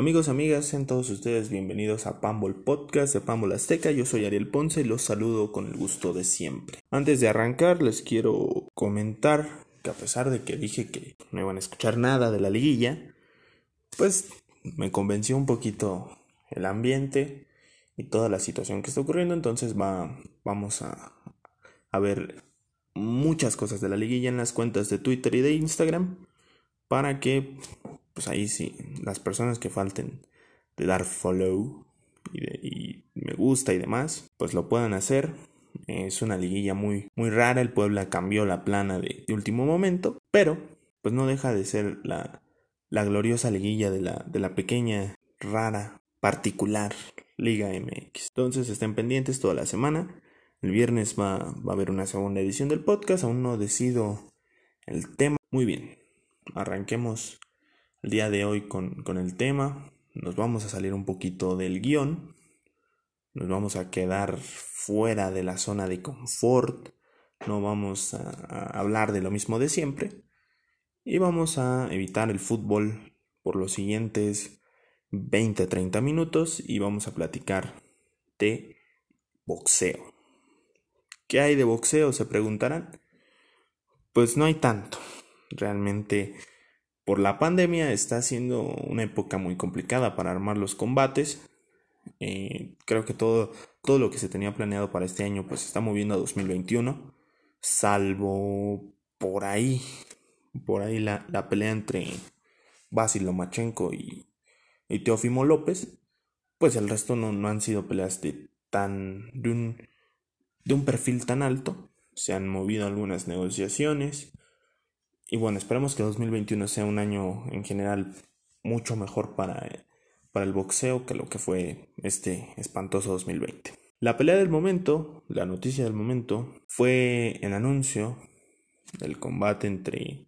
Amigos, amigas, sean todos ustedes bienvenidos a Pambol Podcast de Pambol Azteca. Yo soy Ariel Ponce y los saludo con el gusto de siempre. Antes de arrancar, les quiero comentar que a pesar de que dije que no iban a escuchar nada de la liguilla, pues me convenció un poquito el ambiente y toda la situación que está ocurriendo. Entonces va, vamos a, a ver muchas cosas de la liguilla en las cuentas de Twitter y de Instagram para que pues ahí sí, las personas que falten de dar follow y, me gusta y demás, pues lo puedan hacer. Es una liguilla muy, muy rara. El Puebla cambió la plana de, último momento, pero pues no deja de ser la, la gloriosa liguilla de la, de la pequeña, rara, particular Liga MX. Entonces estén pendientes toda la semana. El viernes va, va a haber una segunda edición del podcast. Aún no decido el tema. Muy bien, arranquemos el día de hoy con, el tema. Nos vamos a salir un poquito del guion. Nos vamos a quedar fuera de la zona de confort. No vamos a, hablar de lo mismo de siempre. Y vamos a evitar el fútbol por los siguientes 20-30 minutos y vamos a platicar de boxeo. ¿Qué hay de boxeo? Se preguntarán. Pues no hay tanto. Realmente por la pandemia está siendo una época muy complicada para armar los combates. Eh, creo que todo, todo lo que se tenía planeado para este año pues se está moviendo a 2021. Salvo por ahí, por ahí la, pelea entre Basil Lomachenko y, y Teófimo López. Pues el resto no, no han sido peleas de tan de un, de un perfil tan alto. Se han movido algunas negociaciones. Y bueno, esperemos que 2021 sea un año en general mucho mejor para, para el boxeo que lo que fue este espantoso 2020. La pelea del momento, la noticia del momento, fue el anuncio del combate entre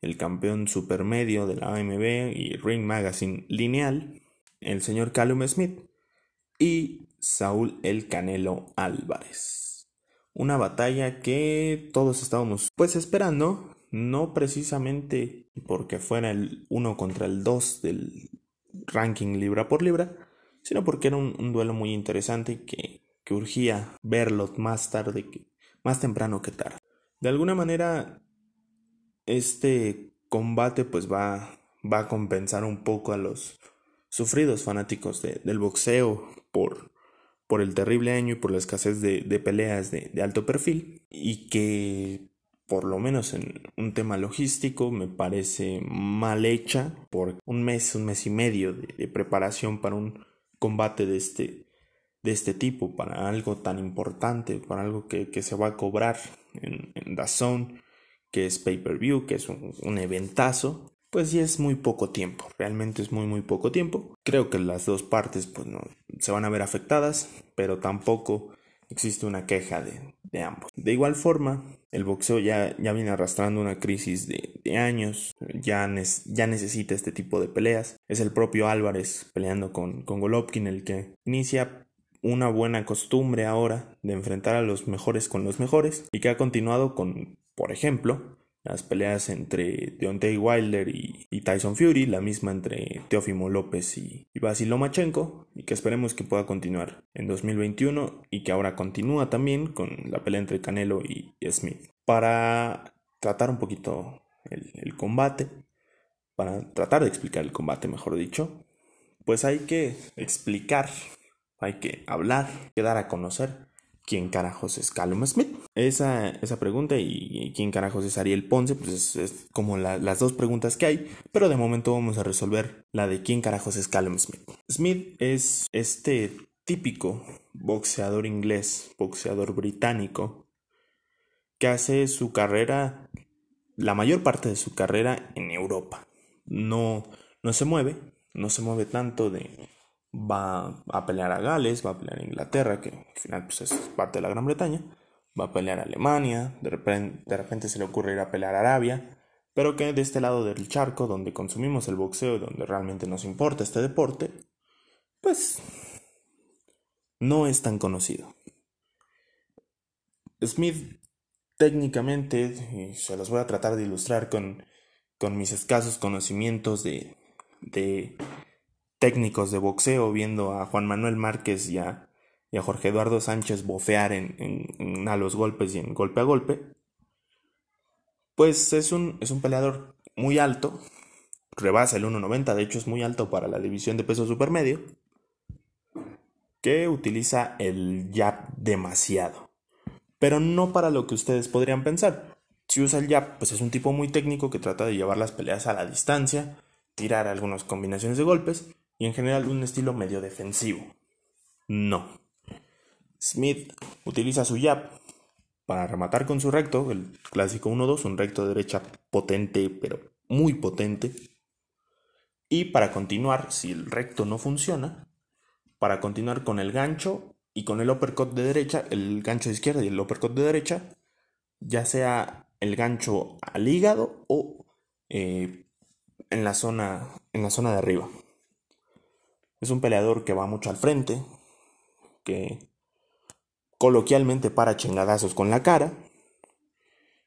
el campeón supermedio de la AMB y Ring Magazine lineal, el señor Callum Smith, y Saúl El Canelo Álvarez. Una batalla que todos estábamos pues esperando, no precisamente porque fuera el 1 contra el 2 del ranking libra por libra, sino porque era un, duelo muy interesante que, que, urgía verlo más tarde, que, más temprano que tarde. De alguna manera, este combate pues va, va a compensar un poco a los sufridos fanáticos del boxeo por, por el terrible año y por la escasez de, peleas de, de alto perfil y que por lo menos en un tema logístico, me parece mal hecha por un mes, un mes y medio de, preparación para un combate de este, de este tipo, para algo tan importante, para algo que, que se va a cobrar en, en Zone, que es pay-per-view, que es un, un eventazo, pues sí es muy poco tiempo, realmente es muy muy poco tiempo. Creo que las dos partes pues no se van a ver afectadas, pero tampoco existe una queja de, ambos. De igual forma, el boxeo ya, viene arrastrando una crisis de, años, ya, ya necesita este tipo de peleas. Es el propio Álvarez peleando con, con Golovkin el que inicia una buena costumbre ahora de enfrentar a los mejores con los mejores y que ha continuado con, por ejemplo, las peleas entre Deontay Wilder y, Tyson Fury, la misma entre Teofimo López y, y Basil Lomachenko, y que esperemos que pueda continuar en 2021 y que ahora continúa también con la pelea entre Canelo y, Smith. Para tratar un poquito el, el combate, para tratar de explicar el combate, mejor dicho, pues hay que explicar, hay que hablar, que dar a conocer ¿quién carajos es Callum Smith? Esa, esa pregunta y, ¿quién carajos es Ariel Ponce? Pues es, como las dos preguntas que hay, pero de momento vamos a resolver la de ¿quién carajos es Callum Smith? Smith es este típico boxeador inglés, boxeador británico, que hace su carrera, la mayor parte de su carrera en Europa. No, no se mueve, no se mueve tanto de va a pelear a Gales, va a pelear a Inglaterra, que al final pues, es parte de la Gran Bretaña, va a pelear a Alemania, de repente, de repente se le ocurre ir a pelear a Arabia, pero que de este lado del charco, donde consumimos el boxeo y donde realmente nos importa este deporte, pues no es tan conocido. Smith técnicamente, y se los voy a tratar de ilustrar con, con mis escasos conocimientos de, de técnicos de boxeo viendo a Juan Manuel Márquez y a, Jorge Eduardo Sánchez bofear en, a los golpes y en golpe a golpe, pues es un, es un peleador muy alto, rebasa el 1.90, de hecho es muy alto para la división de peso supermedio, que utiliza el jab demasiado, pero no para lo que ustedes podrían pensar. Si usa el jab, pues es un tipo muy técnico que trata de llevar las peleas a la distancia, tirar algunas combinaciones de golpes y en general un estilo medio defensivo. No. Smith utiliza su jab para rematar con su recto, el clásico 1-2, un recto de derecha potente, pero muy potente. Y para continuar, si el recto no funciona, para continuar con el gancho y con el uppercut de derecha, el gancho de izquierda y el uppercut de derecha, ya sea el gancho al hígado o eh, en, la zona, en la zona de arriba. Es un peleador que va mucho al frente, que coloquialmente para chingadazos con la cara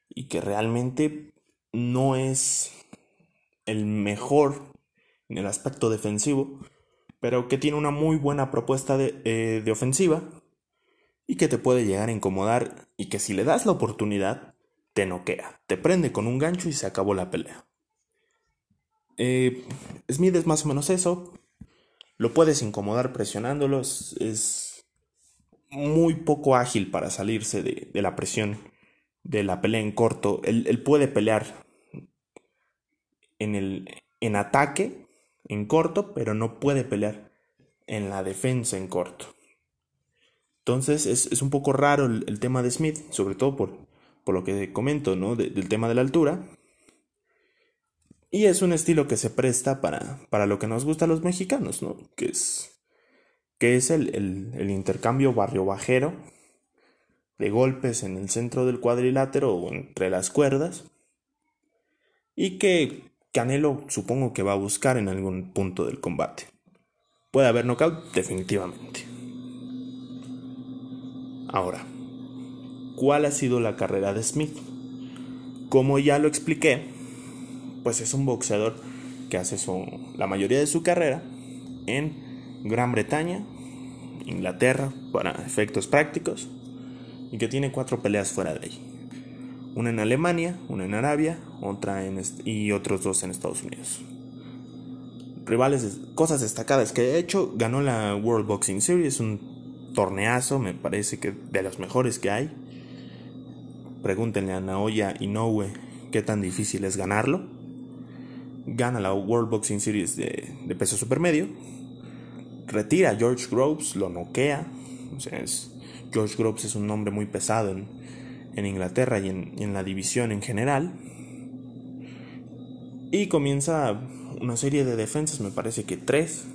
y que realmente no es el mejor en el aspecto defensivo, pero que tiene una muy buena propuesta de, eh, ofensiva y que te puede llegar a incomodar y que si le das la oportunidad, te noquea, te prende con un gancho y se acabó la pelea. Eh, Smith es más o menos eso, lo puedes incomodar presionándolo, es muy poco ágil para salirse de, la presión de la pelea en corto. Él, puede pelear en, el, en ataque en corto, pero no puede pelear en la defensa en corto. Entonces es, un poco raro el, tema de Smith, sobre todo por, por lo que comento, ¿no? del tema de la altura. Y es un estilo que se presta para, para lo que nos gusta a los mexicanos, ¿no? Que es que es el, intercambio barrio-bajero de golpes en el centro del cuadrilátero o entre las cuerdas y que Canelo supongo que va a buscar en algún punto del combate. ¿Puede haber knockout? Definitivamente. Ahora, ¿cuál ha sido la carrera de Smith? Como ya lo expliqué, pues es un boxeador que hace la mayoría de su carrera en Gran Bretaña, Inglaterra para efectos prácticos y que tiene cuatro peleas fuera de ahí. Una en Alemania, una en Arabia, otra en y otros dos en Estados Unidos. Rivales, cosas destacadas que de hecho ganó la World Boxing Series, un torneazo, me parece que de los mejores que hay. Pregúntenle a Naoya Inoue qué tan difícil es ganarlo. Gana la World Boxing Series de, de peso supermedio retira a George Groves, lo noquea. O sea, George Groves es un nombre muy pesado en, Inglaterra y en, la división en general. Y comienza una serie de defensas, me parece que tres.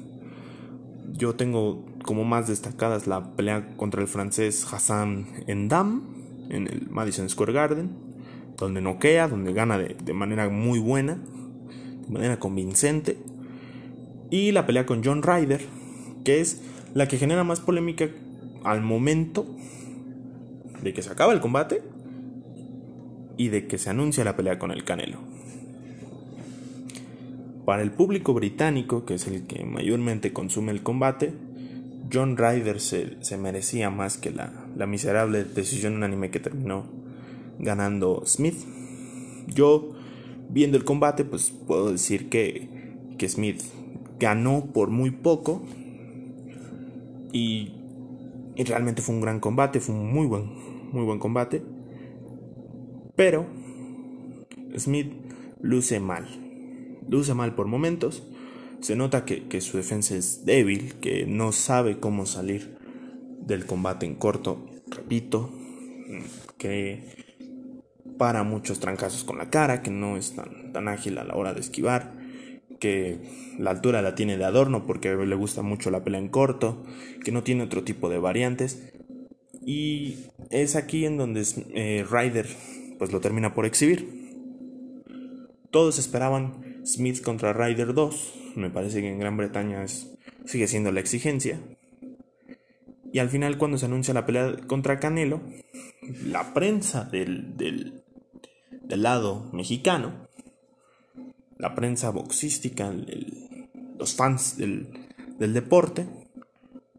Yo tengo como más destacadas la pelea contra el francés Hassan Endam en el Madison Square Garden, donde noquea, donde gana de, de manera muy buena, de manera convincente. Y la pelea con John Ryder, que es la que genera más polémica al momento de que se acaba el combate y de que se anuncia la pelea con el Canelo. Para el público británico, que es el que mayormente consume el combate, John Ryder se, merecía más que la, miserable decisión unánime que terminó ganando Smith. Yo, viendo el combate, pues puedo decir que, que Smith ganó por muy poco, y, realmente fue un gran combate, fue un muy buen, muy buen combate. Pero Smith luce mal. Luce mal por momentos. Se nota que, que, su defensa es débil, que no sabe cómo salir del combate en corto. Repito, que para muchos trancazos con la cara, que no es tan, tan ágil a la hora de esquivar que la altura la tiene de adorno porque le gusta mucho la pelea en corto, que no tiene otro tipo de variantes. Y es aquí en donde eh, Ryder pues lo termina por exhibir. Todos esperaban Smith contra Ryder 2, me parece que en Gran Bretaña sigue siendo la exigencia. Y al final cuando se anuncia la pelea contra Canelo, la prensa del, del, del lado mexicano la prensa boxística, los fans del, del deporte,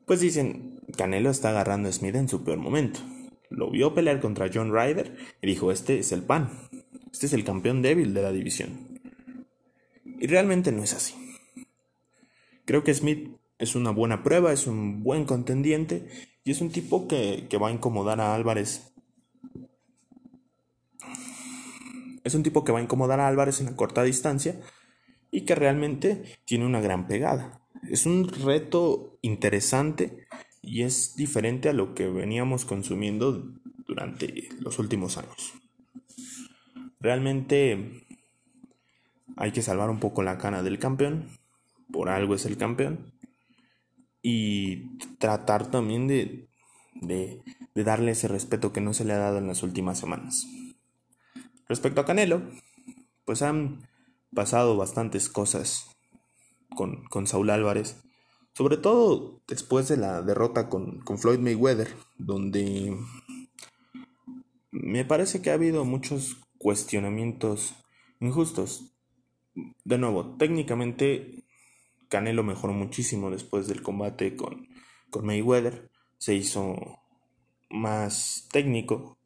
pues dicen, Canelo está agarrando a Smith en su peor momento. Lo vio pelear contra John Ryder y dijo, este es el pan, este es el campeón débil de la división. Y realmente no es así. Creo que Smith es una buena prueba, es un buen contendiente y es un tipo que, que va a incomodar a Álvarez. Es un tipo que va a incomodar a Álvarez en la corta distancia y que realmente tiene una gran pegada. Es un reto interesante y es diferente a lo que veníamos consumiendo durante los últimos años. Realmente hay que salvar un poco la cana del campeón, por algo es el campeón, y tratar también de, de, de darle ese respeto que no se le ha dado en las últimas semanas. Respecto a Canelo, pues han pasado bastantes cosas con, con Saúl Álvarez. Sobre todo después de la derrota con, con Floyd Mayweather, donde me parece que ha habido muchos cuestionamientos injustos. De nuevo, técnicamente Canelo mejoró muchísimo después del combate con, con Mayweather. Se hizo más técnico.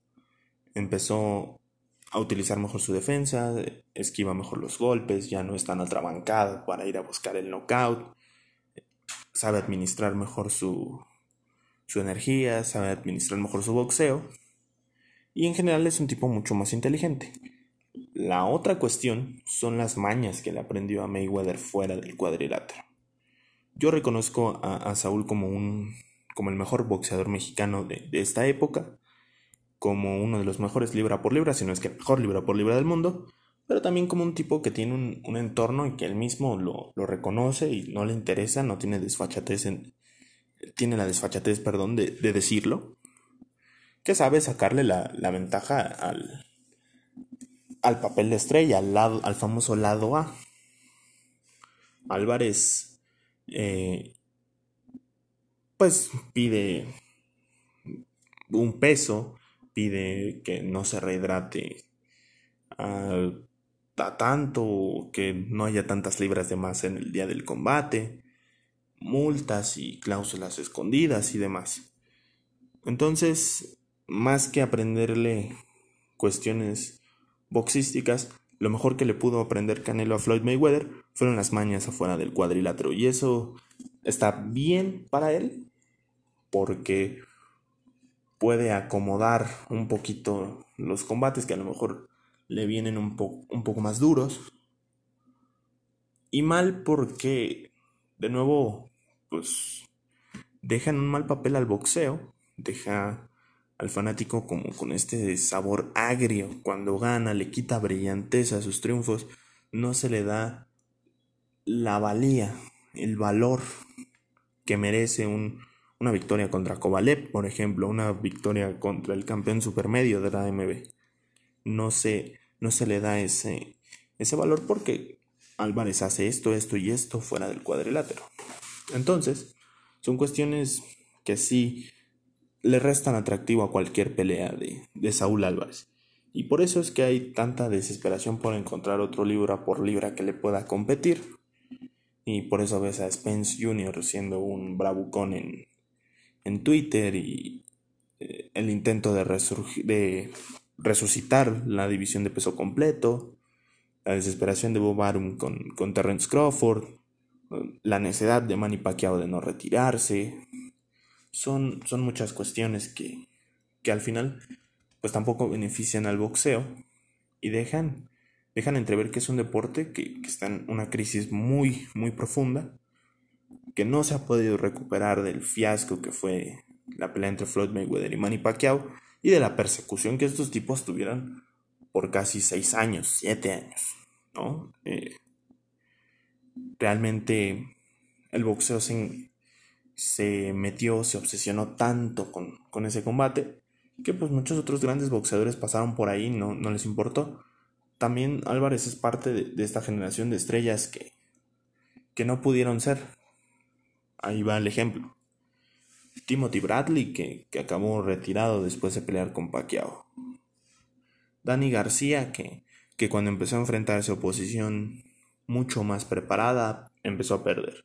Empezó a utilizar mejor su defensa, esquiva mejor los golpes, ya no es tan atrabancado para ir a buscar el knockout, sabe administrar mejor su, su energía, sabe administrar mejor su boxeo y en general es un tipo mucho más inteligente. La otra cuestión son las mañas que le aprendió a Mayweather fuera del cuadrilátero. Yo reconozco a, Saúl como un como el mejor boxeador mexicano de, de esta época como uno de los mejores libra por libra, si no es que el mejor libra por libra del mundo, pero también como un tipo que tiene un, entorno y que él mismo lo, reconoce y no le interesa, no tiene desfachatez en, tiene la desfachatez, perdón, de, decirlo, que sabe sacarle la, ventaja al, al papel de estrella, al, lado, al famoso lado A. Álvarez, eh, pues pide un peso pide que no se rehidrate a, tanto, que no haya tantas libras de más en el día del combate, multas y cláusulas escondidas y demás. Entonces, más que aprenderle cuestiones boxísticas, lo mejor que le pudo aprender Canelo a Floyd Mayweather fueron las mañas afuera del cuadrilátero. Y eso está bien para él, porque puede acomodar un poquito los combates que a lo mejor le vienen un, poco más duros. Y mal porque, de nuevo, pues dejan un mal papel al boxeo, deja al fanático como con este sabor agrio cuando gana, le quita brillantez a sus triunfos, no se le da la valía, el valor que merece un, una victoria contra Kovalev, por ejemplo, una victoria contra el campeón supermedio de la AMB. No se, no se le da ese, ese valor porque Álvarez hace esto, esto y esto fuera del cuadrilátero. Entonces, son cuestiones que sí le restan atractivo a cualquier pelea de, de Saúl Álvarez. Y por eso es que hay tanta desesperación por encontrar otro libra por libra que le pueda competir. Y por eso ves a Spence Jr. siendo un bravucón en, en Twitter y eh, el intento de, de resucitar la división de peso completo, la desesperación de Bob Arum con, con Terrence Crawford, la necesidad de Manny Pacquiao de no retirarse. Son, son muchas cuestiones que, que al final pues tampoco benefician al boxeo y dejan, dejan entrever que es un deporte que, que está en una crisis muy, muy profunda que no se ha podido recuperar del fiasco que fue la pelea entre Floyd Mayweather y Manny Pacquiao y de la persecución que estos tipos tuvieron por casi seis años, siete años, ¿no? Eh, realmente el boxeo se, se, metió, se obsesionó tanto con, con, ese combate que pues muchos otros grandes boxeadores pasaron por ahí, no, no les importó. También Álvarez es parte de, de esta generación de estrellas que, que no pudieron ser, Ahí va el ejemplo. Timothy Bradley, que, acabó retirado después de pelear con Pacquiao. Danny García, que, que cuando empezó a enfrentarse a oposición mucho más preparada, empezó a perder.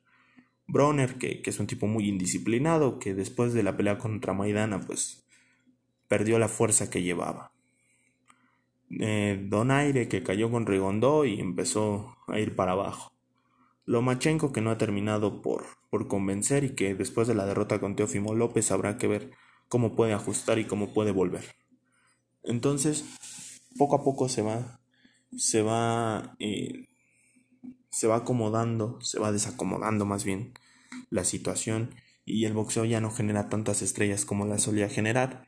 Bronner, que, es un tipo muy indisciplinado, que después de la pelea contra Maidana, pues perdió la fuerza que llevaba. Eh, Donaire, que cayó con Rigondó y empezó a ir para abajo. Lomachenko, que no ha terminado por, por convencer y que después de la derrota con Teofimo López habrá que ver cómo puede ajustar y cómo puede volver. Entonces, poco a poco se va, se va eh, se va acomodando, se va desacomodando más bien la situación y el boxeo ya no genera tantas estrellas como la solía generar.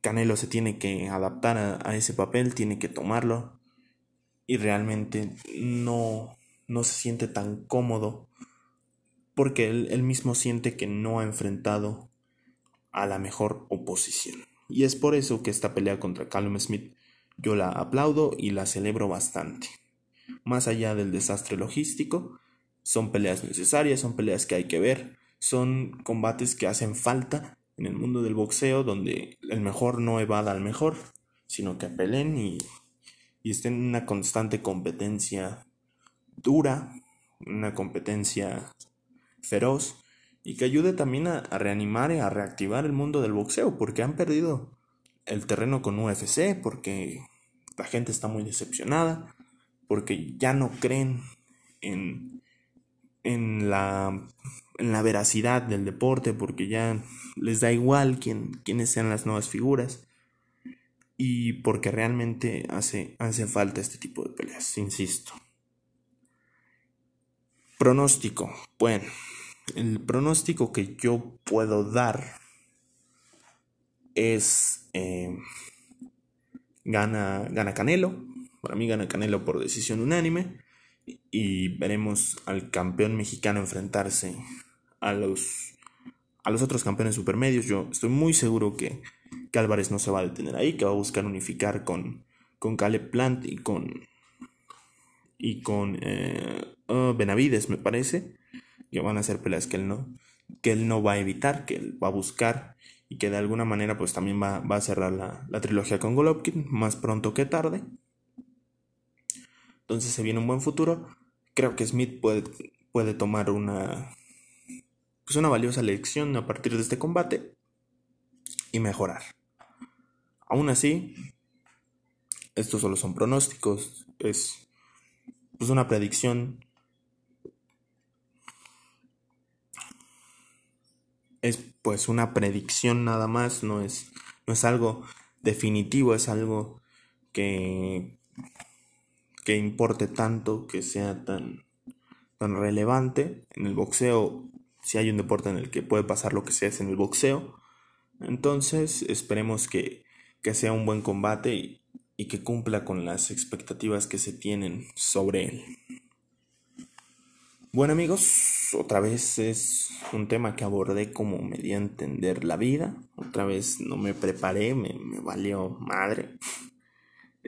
Canelo se tiene que adaptar a, ese papel, tiene que tomarlo y realmente no, no se siente tan cómodo porque él, él mismo siente que no ha enfrentado a la mejor oposición. Y es por eso que esta pelea contra Callum Smith yo la aplaudo y la celebro bastante más allá del desastre logístico. Son peleas necesarias, son peleas que hay que ver, son combates que hacen falta en el mundo del boxeo donde el mejor no evada al mejor, sino que peleen y, y estén en una constante competencia dura, una competencia feroz y que ayude también a, reanimar y a reactivar el mundo del boxeo porque han perdido el terreno con UFC porque la gente está muy decepcionada porque ya no creen en, en, la, en la veracidad del deporte, porque ya les da igual quién, quiénes sean las nuevas figuras y porque realmente hace, hace falta este tipo de peleas, insisto. Pronóstico. Bueno, el pronóstico que yo puedo dar es eh, gana, gana Canelo, para mí gana Canelo por decisión unánime y veremos al campeón mexicano enfrentarse a los, a los otros campeones supermedios. Yo estoy muy seguro que, que Álvarez no se va a detener ahí, que va a buscar unificar con, con Caleb Plant y con, y con eh, oh, Benavides, me parece, que van a ser peleas que él no, que él no va a evitar, que él va a buscar y que de alguna manera pues también va, va a cerrar la, la trilogía con Golovkin más pronto que tarde. Entonces se viene un buen futuro. Creo que Smith puede, puede tomar una, pues una valiosa lección a partir de este combate y mejorar. Aún así, estos solo son pronósticos, es pues una predicción. Es pues una predicción nada más, no es, no es algo definitivo, es algo que que importe tanto, que sea tan, tan relevante. En el boxeo, si hay un deporte en el que puede pasar lo que sea, es en el boxeo. Entonces, esperemos que, que sea un buen combate y, y que cumpla con las expectativas que se tienen sobre él. Bueno amigos, otra vez es un tema que abordé como me di a entender la vida. Otra vez no me preparé, me, valió madre.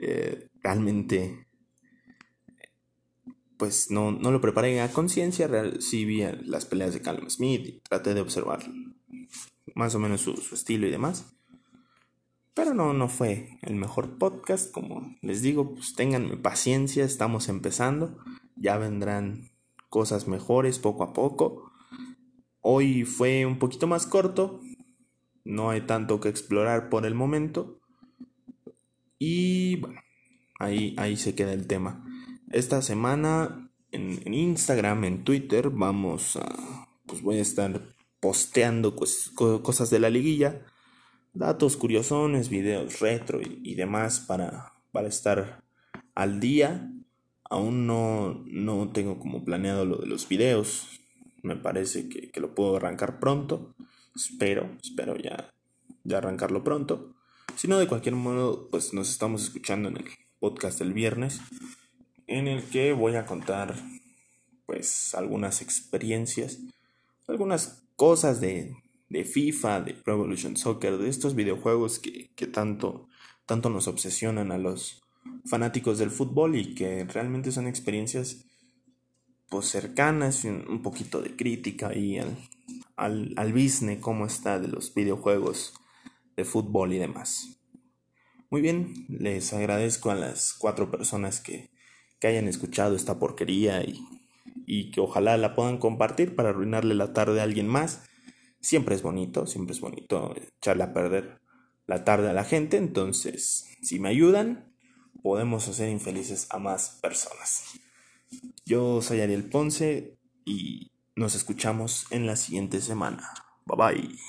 Eh, realmente pues no, no lo preparé a conciencia, sí vi las peleas de Callum Smith y traté de observar más o menos su, estilo y demás. Pero no, no fue el mejor podcast, como les digo, pues tengan paciencia, estamos empezando, ya vendrán cosas mejores poco a poco. Hoy fue un poquito más corto, no hay tanto que explorar por el momento. Y bueno, ahí, ahí se queda el tema. Esta semana en, Instagram, en Twitter, vamos a. Pues voy a estar posteando cosas de la liguilla, datos curiosones, videos retro y, demás para, para estar al día. Aún no, no tengo como planeado lo de los videos. Me parece que, que lo puedo arrancar pronto. Espero, espero ya, ya arrancarlo pronto. Si no, de cualquier modo, pues nos estamos escuchando en el podcast del viernes en el que voy a contar pues algunas experiencias, algunas cosas de, de FIFA, de Pro Evolution Soccer, de estos videojuegos que, que tanto, tanto nos obsesionan a los fanáticos del fútbol y que realmente son experiencias pues cercanas y un, poquito de crítica y al, al, al business, cómo está de los videojuegos de fútbol y demás. Muy bien, les agradezco a las cuatro personas que que hayan escuchado esta porquería y, y que ojalá la puedan compartir para arruinarle la tarde a alguien más. Siempre es bonito, siempre es bonito echarle a perder la tarde a la gente, entonces si me ayudan, podemos hacer infelices a más personas. Yo soy Ariel Ponce y nos escuchamos en la siguiente semana. Bye bye.